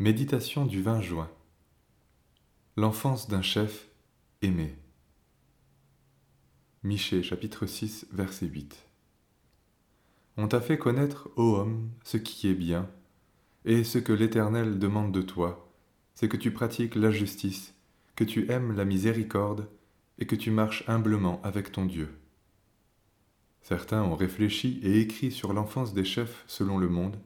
Méditation du 20 juin. L'enfance d'un chef aimé. Michée chapitre 6 verset 8. On t'a fait connaître, ô homme, ce qui est bien, et ce que l'Éternel demande de toi, c'est que tu pratiques la justice, que tu aimes la miséricorde, et que tu marches humblement avec ton Dieu. Certains ont réfléchi et écrit sur l'enfance des chefs selon le monde,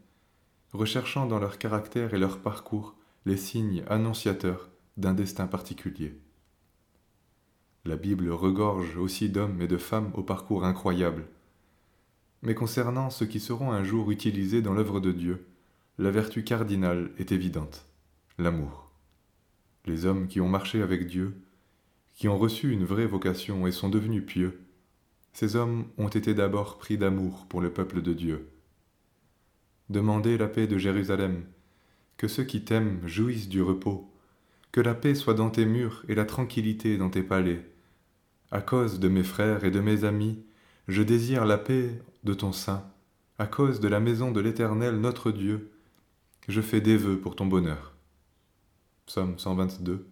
recherchant dans leur caractère et leur parcours les signes annonciateurs d'un destin particulier. La Bible regorge aussi d'hommes et de femmes au parcours incroyable. Mais concernant ceux qui seront un jour utilisés dans l'œuvre de Dieu, la vertu cardinale est évidente, l'amour. Les hommes qui ont marché avec Dieu, qui ont reçu une vraie vocation et sont devenus pieux, ces hommes ont été d'abord pris d'amour pour le peuple de Dieu, Demandez la paix de Jérusalem, que ceux qui t'aiment jouissent du repos, que la paix soit dans tes murs et la tranquillité dans tes palais. À cause de mes frères et de mes amis, je désire la paix de ton sein, à cause de la maison de l'Éternel notre Dieu, je fais des vœux pour ton bonheur. Psaume 122,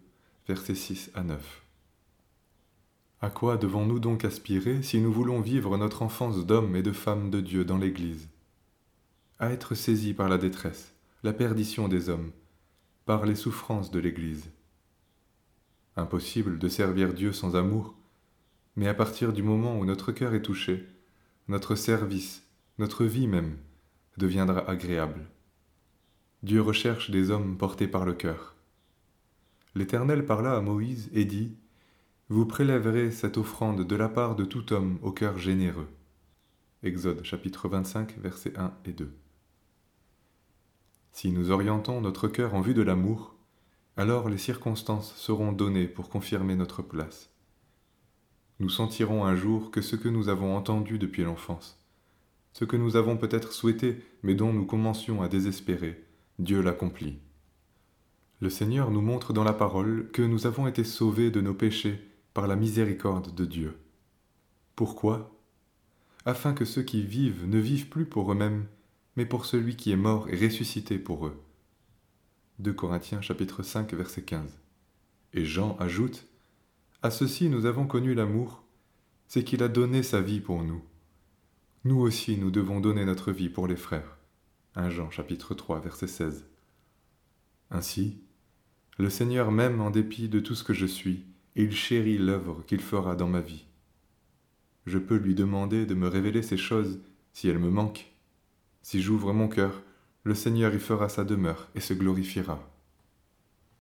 versets 6 à 9. À quoi devons-nous donc aspirer si nous voulons vivre notre enfance d'hommes et de femmes de Dieu dans l'Église? À être saisi par la détresse, la perdition des hommes, par les souffrances de l'Église. Impossible de servir Dieu sans amour, mais à partir du moment où notre cœur est touché, notre service, notre vie même, deviendra agréable. Dieu recherche des hommes portés par le cœur. L'Éternel parla à Moïse et dit, Vous prélèverez cette offrande de la part de tout homme au cœur généreux. Exode chapitre 25 versets 1 et 2. Si nous orientons notre cœur en vue de l'amour, alors les circonstances seront données pour confirmer notre place. Nous sentirons un jour que ce que nous avons entendu depuis l'enfance, ce que nous avons peut-être souhaité mais dont nous commencions à désespérer, Dieu l'accomplit. Le Seigneur nous montre dans la parole que nous avons été sauvés de nos péchés par la miséricorde de Dieu. Pourquoi? Afin que ceux qui vivent ne vivent plus pour eux-mêmes, mais pour celui qui est mort et ressuscité pour eux. 2 Corinthiens chapitre 5 verset 15. Et Jean ajoute À ceci nous avons connu l'amour, c'est qu'il a donné sa vie pour nous. Nous aussi nous devons donner notre vie pour les frères. 1 Jean chapitre 3 verset 16. Ainsi, le Seigneur m'aime en dépit de tout ce que je suis, et il chérit l'œuvre qu'il fera dans ma vie. Je peux lui demander de me révéler ces choses si elles me manquent, si j'ouvre mon cœur, le Seigneur y fera sa demeure et se glorifiera.